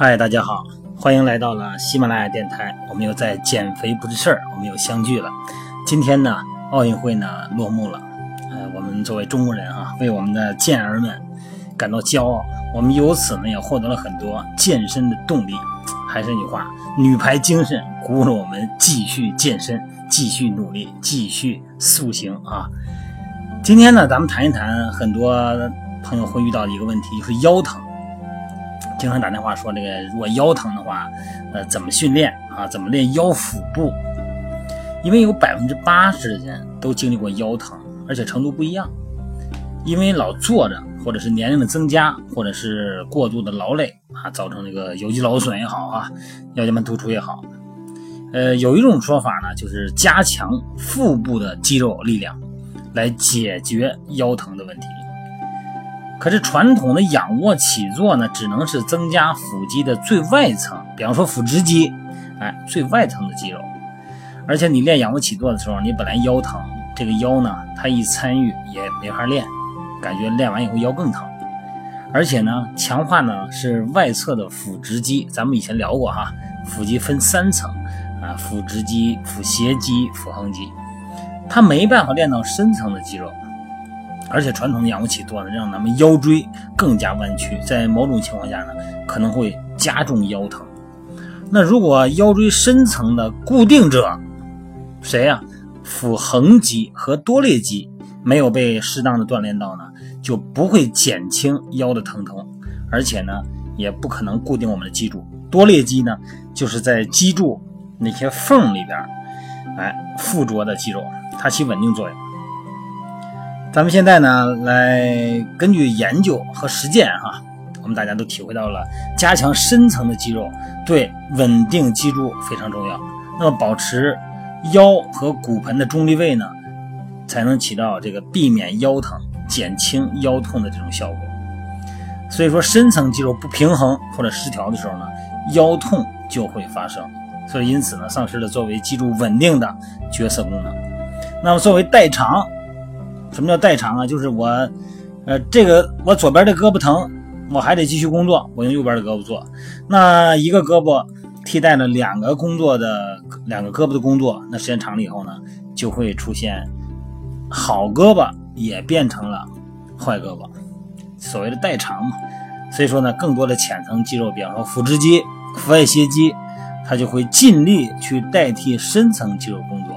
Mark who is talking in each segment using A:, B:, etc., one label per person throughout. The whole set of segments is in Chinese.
A: 嗨，大家好，欢迎来到了喜马拉雅电台。我们又在减肥不是事儿，我们又相聚了。今天呢，奥运会呢落幕了，呃，我们作为中国人啊，为我们的健儿们感到骄傲。我们由此呢，也获得了很多健身的动力。还是那句话，女排精神鼓舞了我们继续健身，继续努力，继续塑形啊。今天呢，咱们谈一谈很多朋友会遇到的一个问题，就是腰疼。经常打电话说这个，如果腰疼的话，呃，怎么训练啊？怎么练腰腹部？因为有百分之八十的人都经历过腰疼，而且程度不一样。因为老坐着，或者是年龄的增加，或者是过度的劳累啊，造成这个有肌劳损也好啊，腰间盘突出也好。呃，有一种说法呢，就是加强腹部的肌肉力量，来解决腰疼的问题。可是传统的仰卧起坐呢，只能是增加腹肌的最外层，比方说腹直肌，哎，最外层的肌肉。而且你练仰卧起坐的时候，你本来腰疼，这个腰呢，它一参与也没法练，感觉练完以后腰更疼。而且呢，强化呢是外侧的腹直肌，咱们以前聊过哈，腹肌分三层啊，腹直肌、腹斜肌、腹横肌，它没办法练到深层的肌肉。而且传统的仰卧起坐呢，让咱们腰椎更加弯曲，在某种情况下呢，可能会加重腰疼。那如果腰椎深层的固定者，谁呀？腹横肌和多裂肌没有被适当的锻炼到呢，就不会减轻腰的疼痛，而且呢，也不可能固定我们的脊柱。多裂肌呢，就是在脊柱那些缝里边，哎，附着的肌肉，它起稳定作用。咱们现在呢，来根据研究和实践哈，我们大家都体会到了加强深层的肌肉对稳定脊柱非常重要。那么保持腰和骨盆的中立位呢，才能起到这个避免腰疼、减轻腰痛的这种效果。所以说，深层肌肉不平衡或者失调的时候呢，腰痛就会发生。所以因此呢，丧失了作为脊柱稳定的角色功能。那么作为代偿。什么叫代偿啊？就是我，呃，这个我左边的胳膊疼，我还得继续工作，我用右边的胳膊做。那一个胳膊替代了两个工作的两个胳膊的工作，那时间长了以后呢，就会出现好胳膊也变成了坏胳膊，所谓的代偿嘛。所以说呢，更多的浅层肌肉，比方说腹直肌、腹外斜肌，它就会尽力去代替深层肌肉工作。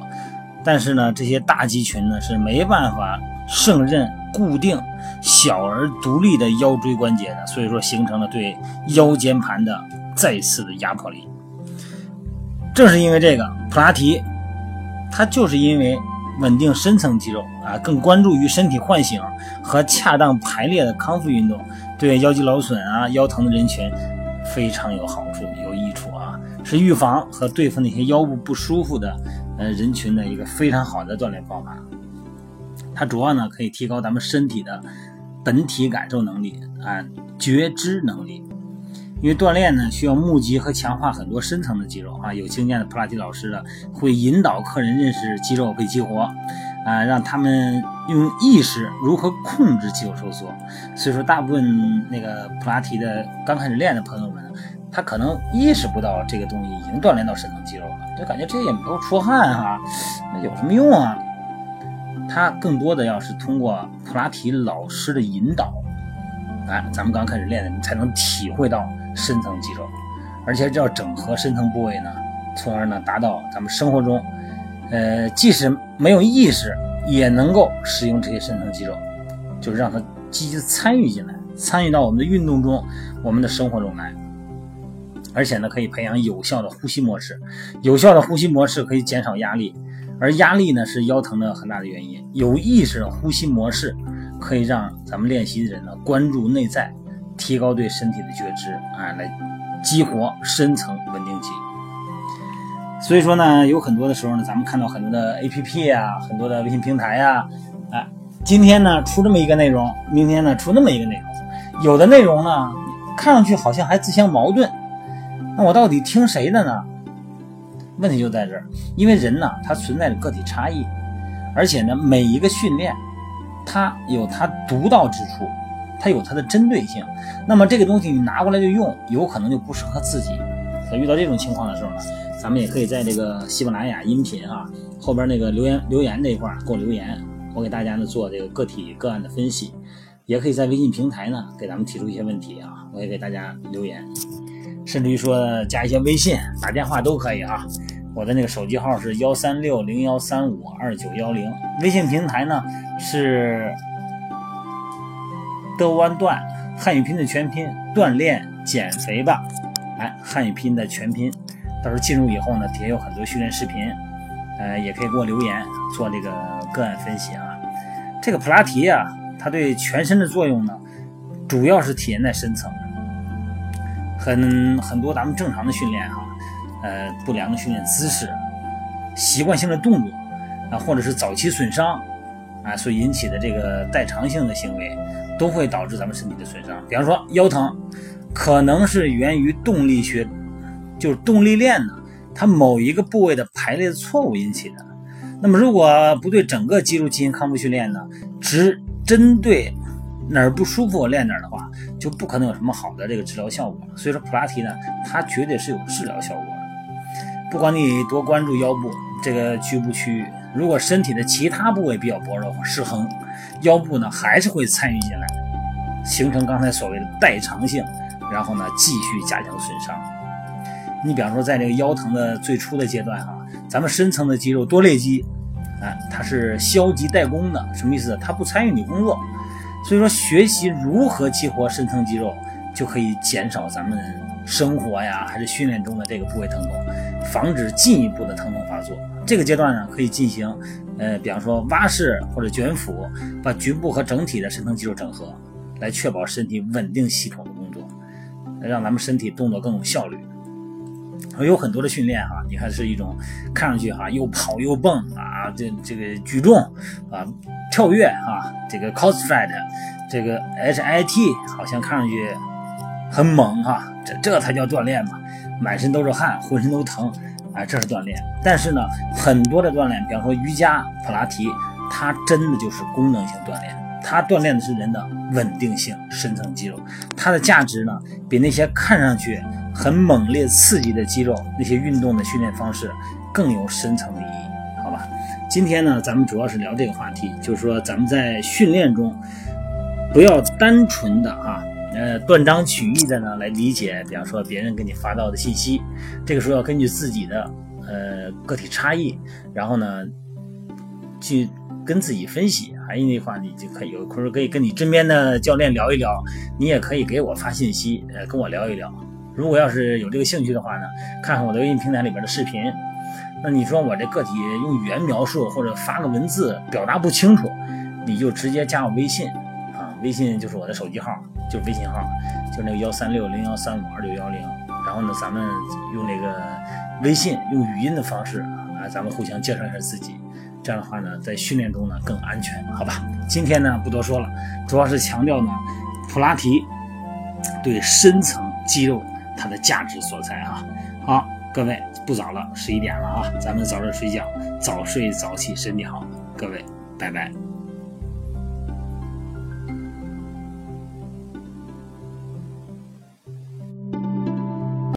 A: 但是呢，这些大肌群呢是没办法。胜任固定小而独立的腰椎关节的，所以说形成了对腰间盘的再次的压迫力。正是因为这个，普拉提，它就是因为稳定深层肌肉啊，更关注于身体唤醒和恰当排列的康复运动，对腰肌劳损啊、腰疼的人群非常有好处、有益处啊，是预防和对付那些腰部不舒服的呃人群的一个非常好的锻炼方法。它主要呢可以提高咱们身体的本体感受能力啊，觉知能力。因为锻炼呢需要募集和强化很多深层的肌肉啊，有经验的普拉提老师呢会引导客人认识肌肉被激活啊，让他们用意识如何控制肌肉收缩。所以说，大部分那个普拉提的刚开始练的朋友们，他可能意识不到这个东西已经锻炼到深层肌肉了，就感觉这也没有出汗哈，那有什么用啊？他更多的要是通过普拉提老师的引导，哎，咱们刚开始练的，你才能体会到深层肌肉，而且要整合深层部位呢，从而呢达到咱们生活中，呃，即使没有意识，也能够使用这些深层肌肉，就是让它积极参与进来，参与到我们的运动中，我们的生活中来，而且呢，可以培养有效的呼吸模式，有效的呼吸模式可以减少压力。而压力呢是腰疼的很大的原因。有意识的呼吸模式可以让咱们练习的人呢关注内在，提高对身体的觉知，啊，来激活深层稳定肌。所以说呢，有很多的时候呢，咱们看到很多的 A P P 啊，很多的微信平台呀，哎，今天呢出这么一个内容，明天呢出那么一个内容，有的内容呢看上去好像还自相矛盾，那我到底听谁的呢？问题就在这儿，因为人呢，他存在着个体差异，而且呢，每一个训练，它有它独到之处，它有它的针对性。那么这个东西你拿过来就用，有可能就不适合自己。在遇到这种情况的时候呢，咱们也可以在这个喜马拉雅音频啊后边那个留言留言这一块给我留言，我给大家呢做这个个体个案的分析。也可以在微信平台呢给咱们提出一些问题啊，我也给大家留言，甚至于说加一些微信、打电话都可以啊。我的那个手机号是幺三六零幺三五二九幺零，微信平台呢是德湾段汉语拼音的全拼锻炼减肥吧，哎，汉语拼音的全拼，到时候进入以后呢，底下有很多训练视频，呃，也可以给我留言做这个个案分析啊。这个普拉提啊，它对全身的作用呢，主要是体现在深层，很很多咱们正常的训练哈。呃，不良的训练姿势、习惯性的动作啊，或者是早期损伤啊，所引起的这个代偿性的行为，都会导致咱们身体的损伤。比方说腰疼，可能是源于动力学，就是动力链呢，它某一个部位的排列错误引起的。那么如果不对整个肌肉进行康复训练呢，只针对哪儿不舒服练哪儿的话，就不可能有什么好的这个治疗效果。所以说普拉提呢，它绝对是有治疗效果的。不管你多关注腰部这个局部区域，如果身体的其他部位比较薄弱失衡，腰部呢还是会参与进来，形成刚才所谓的代偿性，然后呢继续加强损伤。你比方说，在这个腰疼的最初的阶段哈，咱们深层的肌肉多裂肌，啊，它是消极怠工的，什么意思？它不参与你工作，所以说学习如何激活深层肌肉，就可以减少咱们生活呀还是训练中的这个部位疼痛。防止进一步的疼痛发作，这个阶段呢可以进行，呃，比方说蛙式或者卷腹，把局部和整体的深层肌肉整合，来确保身体稳定系统的工作，让咱们身体动作更有效率。有很多的训练哈，你看是一种看上去哈又跑又蹦啊，这这个举重啊，跳跃啊，这个 cosfit，这个 hit 好像看上去很猛哈，这这才叫锻炼嘛。满身都是汗，浑身都疼，啊，这是锻炼。但是呢，很多的锻炼，比方说瑜伽、普拉提，它真的就是功能性锻炼，它锻炼的是人的稳定性、深层肌肉。它的价值呢，比那些看上去很猛烈、刺激的肌肉那些运动的训练方式更有深层的意义，好吧？今天呢，咱们主要是聊这个话题，就是说咱们在训练中不要单纯的啊。呃，断章取义的呢来理解，比方说别人给你发到的信息，这个时候要根据自己的呃个体差异，然后呢去跟自己分析。还有那话，你就可以有空可以跟你身边的教练聊一聊，你也可以给我发信息，呃，跟我聊一聊。如果要是有这个兴趣的话呢，看看我的微信平台里边的视频。那你说我这个体用语言描述或者发个文字表达不清楚，你就直接加我微信啊，微信就是我的手机号。就是微信号，就是那个幺三六零幺三五二六幺零，然后呢，咱们用那个微信用语音的方式啊，咱们互相介绍一下自己，这样的话呢，在训练中呢更安全，好吧？今天呢不多说了，主要是强调呢，普拉提对深层肌肉它的价值所在啊。好，各位不早了，十一点了啊，咱们早点睡觉，早睡早起身体好，各位拜拜。